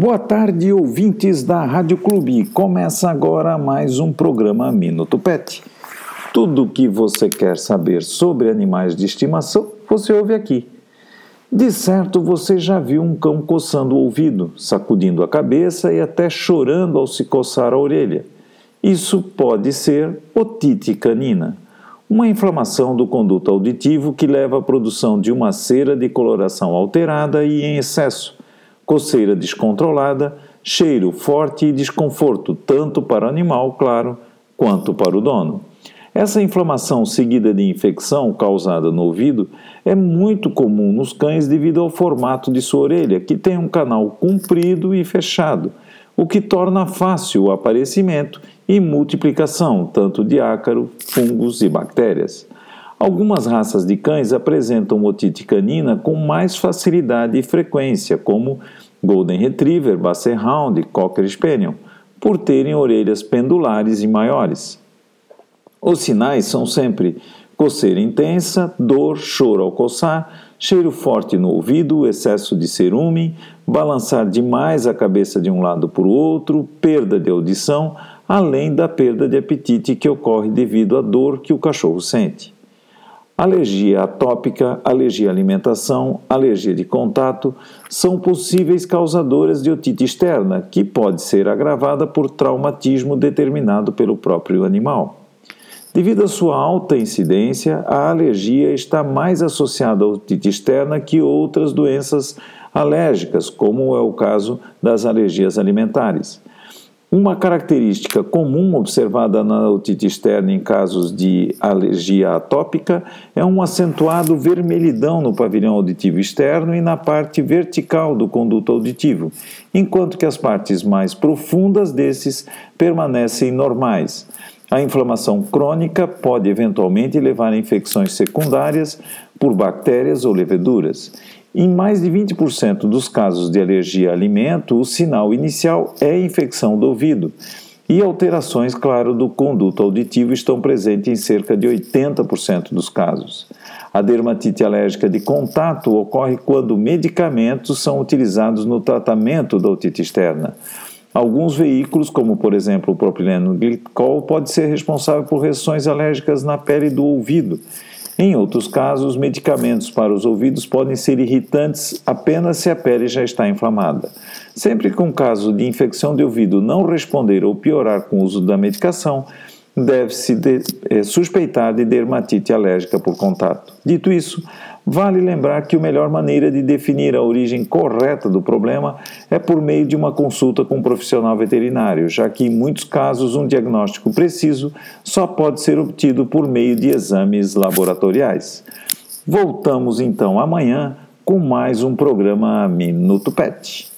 Boa tarde, ouvintes da Rádio Clube. Começa agora mais um programa Minuto Pet. Tudo o que você quer saber sobre animais de estimação, você ouve aqui. De certo, você já viu um cão coçando o ouvido, sacudindo a cabeça e até chorando ao se coçar a orelha. Isso pode ser otite canina, uma inflamação do conduto auditivo que leva à produção de uma cera de coloração alterada e em excesso coceira descontrolada, cheiro forte e desconforto, tanto para o animal, claro, quanto para o dono. Essa inflamação seguida de infecção causada no ouvido é muito comum nos cães devido ao formato de sua orelha, que tem um canal comprido e fechado, o que torna fácil o aparecimento e multiplicação tanto de ácaro, fungos e bactérias. Algumas raças de cães apresentam otite canina com mais facilidade e frequência, como Golden Retriever, Basset Hound e Cocker Spaniel, por terem orelhas pendulares e maiores. Os sinais são sempre coceira intensa, dor, choro ao coçar, cheiro forte no ouvido, excesso de cerume, balançar demais a cabeça de um lado para o outro, perda de audição, além da perda de apetite que ocorre devido à dor que o cachorro sente. Alergia atópica, alergia à alimentação, alergia de contato são possíveis causadoras de otite externa, que pode ser agravada por traumatismo determinado pelo próprio animal. Devido à sua alta incidência, a alergia está mais associada à otite externa que outras doenças alérgicas, como é o caso das alergias alimentares. Uma característica comum observada na otite externa em casos de alergia atópica é um acentuado vermelhidão no pavilhão auditivo externo e na parte vertical do conduto auditivo, enquanto que as partes mais profundas desses permanecem normais. A inflamação crônica pode eventualmente levar a infecções secundárias por bactérias ou leveduras. Em mais de 20% dos casos de alergia a alimento, o sinal inicial é infecção do ouvido. E alterações, claro, do conduto auditivo estão presentes em cerca de 80% dos casos. A dermatite alérgica de contato ocorre quando medicamentos são utilizados no tratamento da otite externa. Alguns veículos, como por exemplo o propileno glicol, pode ser responsável por reações alérgicas na pele do ouvido em outros casos, medicamentos para os ouvidos podem ser irritantes apenas se a pele já está inflamada. Sempre que um caso de infecção de ouvido não responder ou piorar com o uso da medicação, deve-se de, é, suspeitar de dermatite alérgica por contato. Dito isso, Vale lembrar que a melhor maneira de definir a origem correta do problema é por meio de uma consulta com um profissional veterinário, já que em muitos casos um diagnóstico preciso só pode ser obtido por meio de exames laboratoriais. Voltamos então amanhã com mais um programa Minuto Pet.